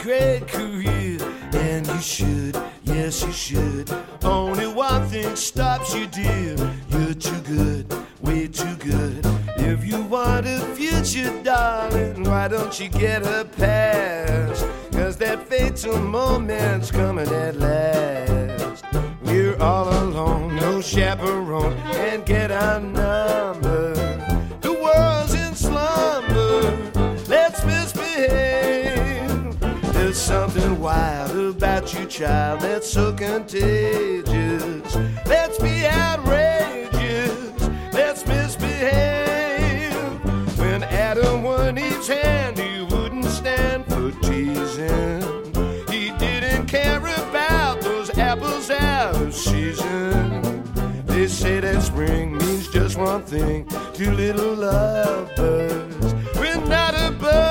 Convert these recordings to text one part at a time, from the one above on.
great career, and you should, yes, you should. Only one thing stops you, dear. You're too good, way too good. If you want a future, darling, why don't you get a pass? Cause that fatal moment's coming at last. We're all alone, no chaperone, and get our number. You, child, that's so contagious. Let's be outrageous, let's misbehave. When Adam won his hand, he wouldn't stand for teasing. He didn't care about those apples out of season. They say that spring means just one thing to little lovebirds. We're not above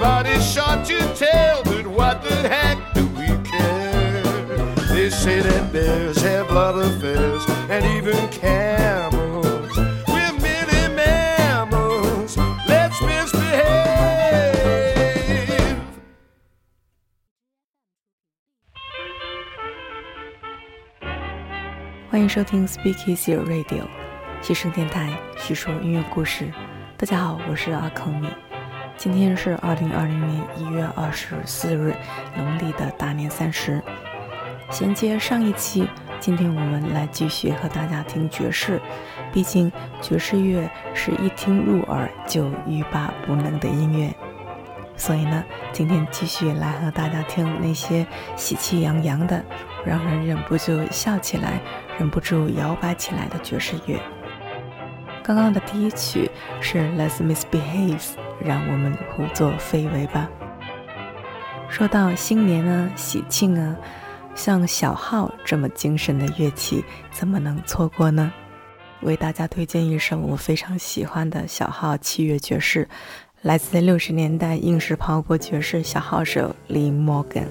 Somebody shot to tell, but what the heck do we care? They say that bears have love affairs and even camels. We're merely mammals. Let's misbehave. 欢迎收听 Speak Easy Radio，西声电台，叙说音乐故事。大家好，我是阿康米。 今天是二零二零年一月二十四日，农历的大年三十。衔接上一期，今天我们来继续和大家听爵士。毕竟爵士乐是一听入耳就欲罢不能的音乐，所以呢，今天继续来和大家听那些喜气洋洋的，让人忍不住笑起来、忍不住摇摆起来的爵士乐。刚刚的第一曲是 Let's Misbehave，让我们胡作非为吧。说到新年啊、喜庆啊，像小号这么精神的乐器，怎么能错过呢？为大家推荐一首我非常喜欢的小号器乐爵士，来自六十年代硬式抛锅爵士小号手 Lee Morgan。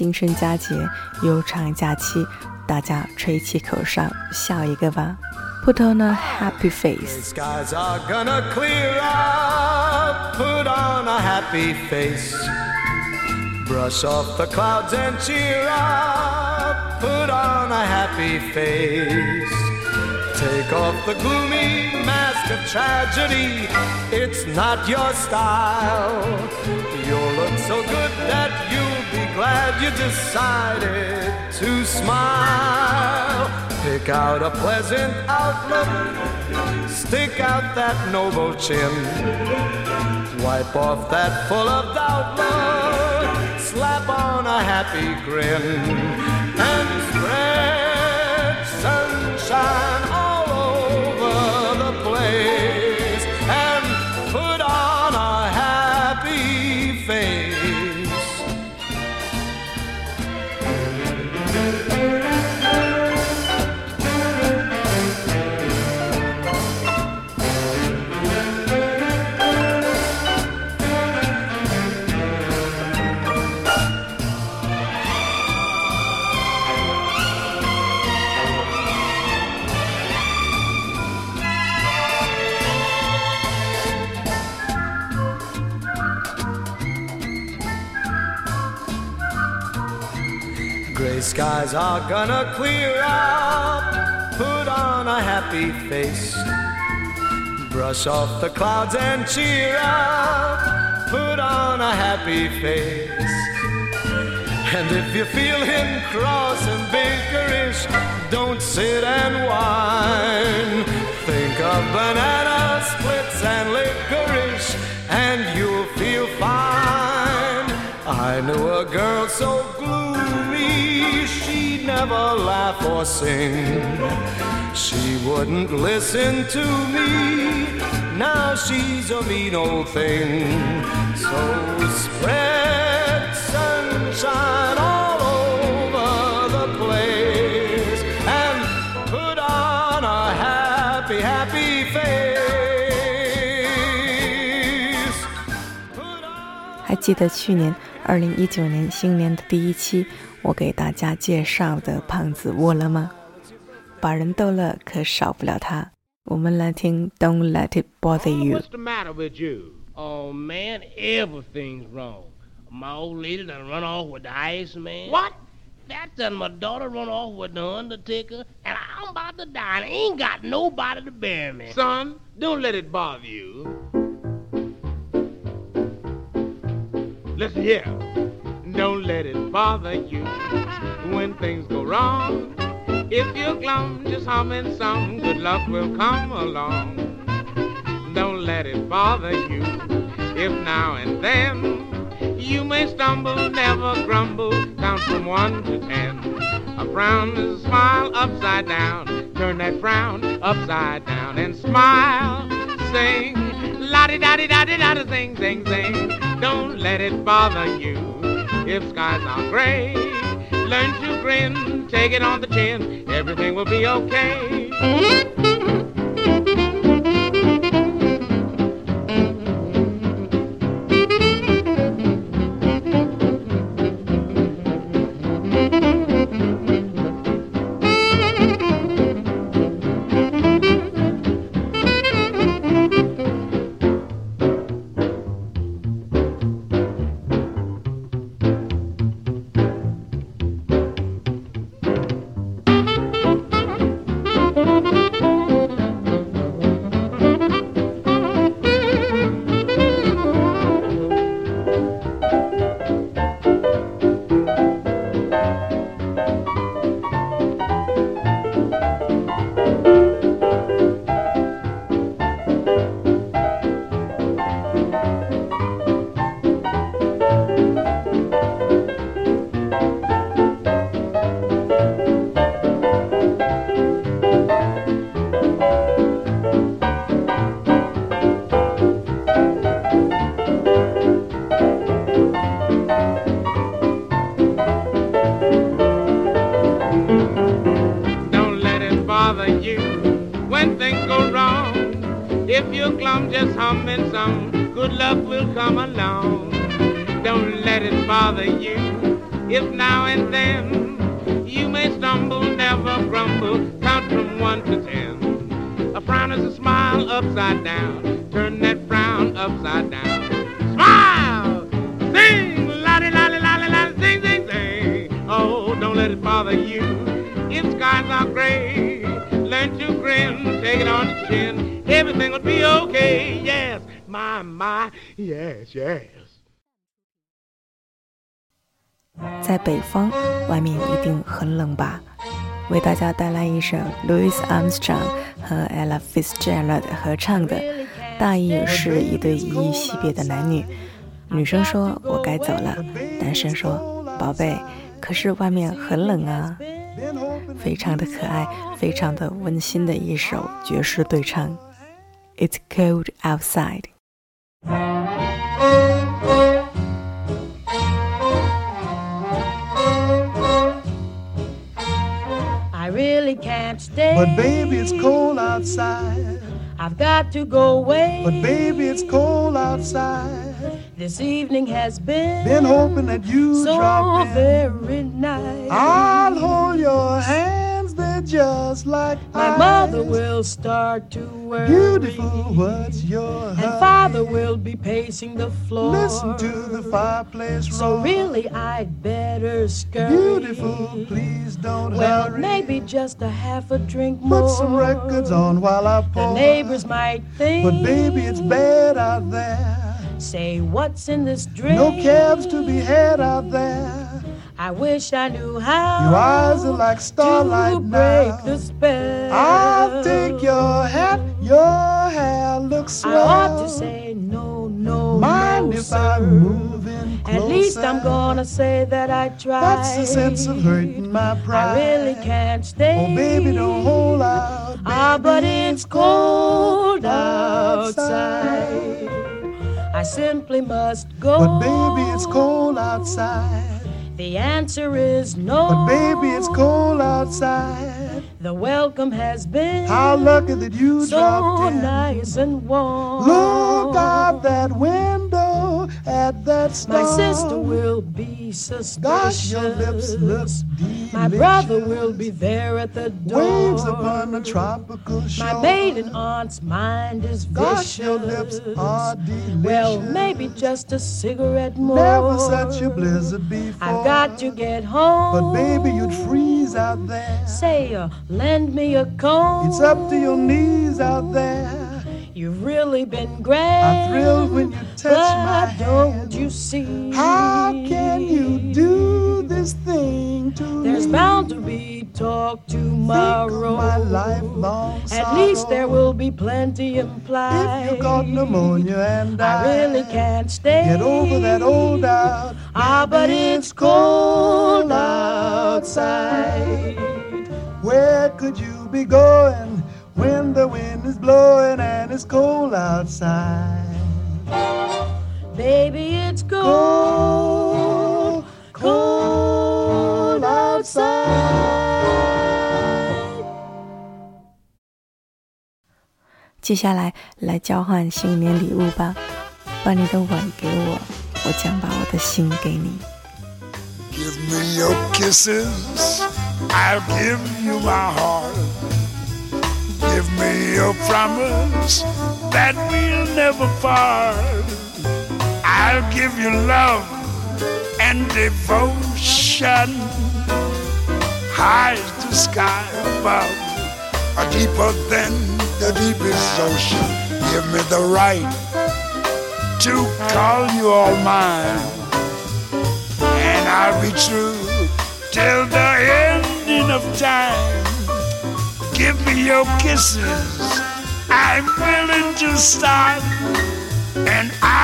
新春佳节，悠长假期，大家吹起口哨，笑一个吧。Put on a happy face. The Skies are gonna clear up. Put on a happy face. Brush off the clouds and cheer up. Put on a happy face. Take off the gloomy mask of tragedy. It's not your style. You'll look so good that you'll be glad you decided to smile. Pick out a pleasant outlook, stick out that noble chin, wipe off that full of doubt look, slap on a happy grin, and spread sunshine are gonna clear up. Put on a happy face. Brush off the clouds and cheer up. Put on a happy face. And if you feel him cross and bickerish, don't sit and whine. Think of banana splits and licorice, and you'll feel fine. I knew a girl so gloomy, she'd never laugh or sing. She wouldn't listen to me. Now she's a mean old thing. So spread sunshine all over the place and put on a happy, happy face. Put on 还记得去年 二零一九年新年的第一期，我给大家介绍的胖子窝了吗？把人逗乐，可少不了他。我们来听《Don't Let It Bother You》。What's the matter with you? Oh man, everything's wrong. My old lady done run off with the ice man. What? That done my daughter run off with the undertaker, and I'm about to die and ain't got nobody to bury me. Son, don't let it bother you. Listen here. Don't let it bother you when things go wrong. If you're glum, just hum and some good luck will come along. Don't let it bother you if now and then you may stumble, never grumble, count from one to ten. A frown is a smile upside down. Turn that frown upside down and smile. Sing, la di da di da di da da, sing, sing, sing. Don't let it bother you if skies are gray. Learn to grin, take it on the chin. Everything will be okay. If you're glum, just humming some good luck will come along. Don't let it bother you If now and then you may stumble, never grumble, count from one to ten. A frown is a smile upside down. Turn that frown upside down. Smile! Sing! Lottie, lottie, lottie, lottie, sing, sing, sing. Oh, don't let it bother you. If skies are gray, learn to grin, take it on the chin. Everything will be okay, yes. My, my, yes, yes. 在北方，外面一定很冷吧？为大家带来一首 Louis Armstrong 和 Ella Fitzgerald 合唱的，大意是一对依依惜别的男女。女生说：“我该走了。”男生说：“宝贝，可是外面很冷啊。”非常的可爱，非常的温馨的一首爵士对唱。It's cold outside. I really can't stay. But baby, it's cold outside. I've got to go away. But baby, it's cold outside. This evening has been, Been hoping that you so drop in. very nice. I'll hold your hands, they're just like My ice. mother will start to worry. Beautiful, what's your And hurry? father will be pacing the floor. Listen to the fireplace So really, I'd better scurry. Beautiful, please don't Well, hurry. maybe just a half a drink more. Put some records on while I pour. The neighbors might think. But baby, it's bad out there. Say, what's in this drink? No cabs to be had out there. I wish I knew how. Your eyes are like starlight to break now. the spell. I'll take your hat, your hair looks I ought to say no, no, Mind no, if sir. I move in closer? At least I'm gonna say that I tried. That's the sense of hurting my pride. I really can't stay. Oh, baby, don't hold out. Ah, but it's cold outside. outside. I simply must go. But baby, it's cold outside. The answer is no. But baby, it's cold outside. The welcome has been How lucky that you so dropped in. nice and warm. Look out that window at that star. My sister will be suspicious. Gosh, your lips look delicious. My brother will be there at the door. Waves upon a tropical shore. My maiden aunt's mind is vicious. Gosh, your lips are delicious. Well, maybe just a cigarette more. Never such a blizzard before. I've got to get home. But baby, you'd freeze out there. Say, uh, lend me a comb. It's up to your knees out there. You've really been great. I thrill when you touch my but don't hand. you see? How can you do this thing to There's me? bound to be talk tomorrow. My lifelong At least there will be plenty implied. If you caught pneumonia and I really can't stay. Get over that old doubt. Ah, but it's cold outside. Where could you be going when the wind is blowing and it's cold outside? Baby, it's cold, Cold, cold outside. 接下来来交换新年礼物吧，把你的吻给我，我将把我的心给你。Give me your kisses, I'll give you my heart. Give me your promise that we'll never part. I'll give you love and devotion. High as the sky above, or deeper than the deepest ocean. Give me the right to call you all mine and I'll be true till the ending of time. Give me your kisses, I'm willing to start, and I'll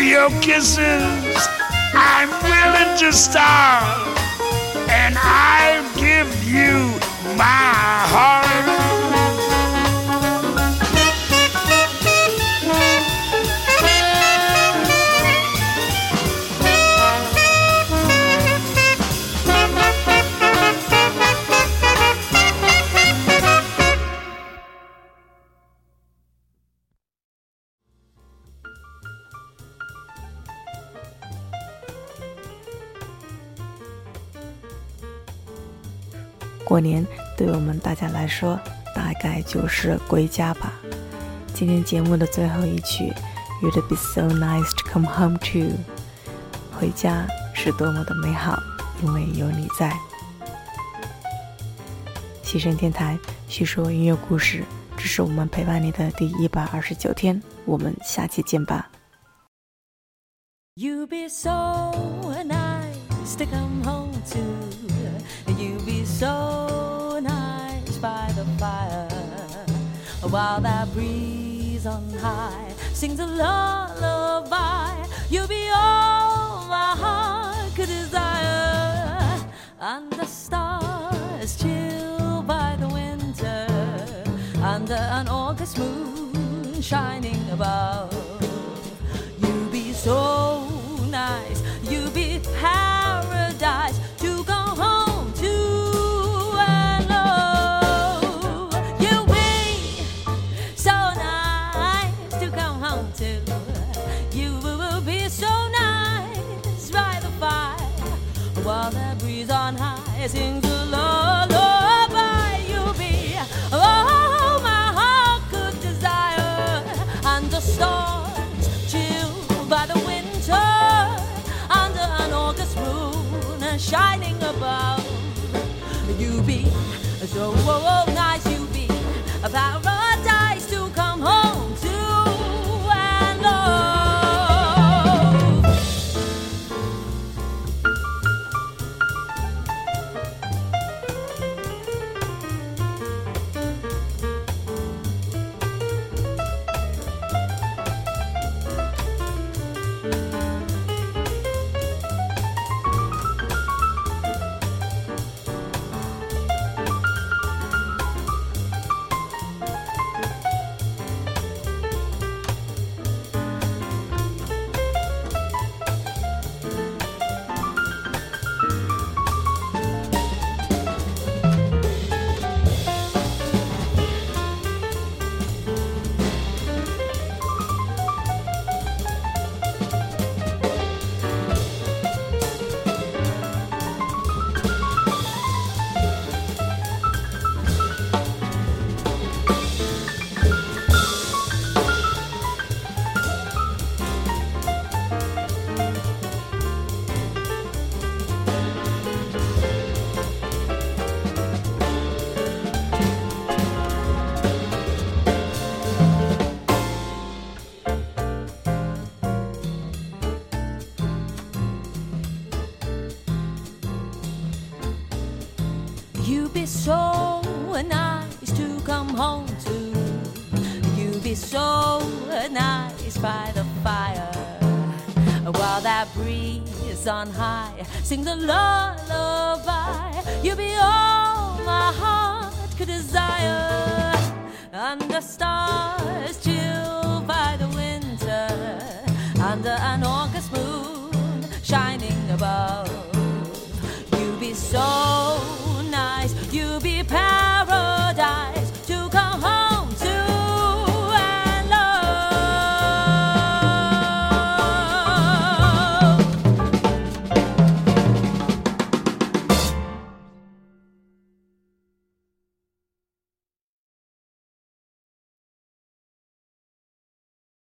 your kisses, I'm willing to starve, and I'll give you my heart. 过年对我们大家来说，大概就是归家吧。今天节目的最后一曲，You'd be so nice to come home to。回家是多么的美好，因为有你在。西声电台叙说音乐故事，这是我们陪伴你的第一百二十九天，我们下期见吧。You be so to come home to. You be so nice by the fire. While that breeze on high sings a lullaby. You be all my heart could desire. And the stars chill by the winter. Under an August moon shining above. On high sings a lullaby. You be all my heart could desire, the stars chill by the winter under an August moon shining above. You be so While that breeze on high sings a lullaby, you'll be all my heart could desire. Under stars chilled by the winter, under an August moon shining above, you'll be so.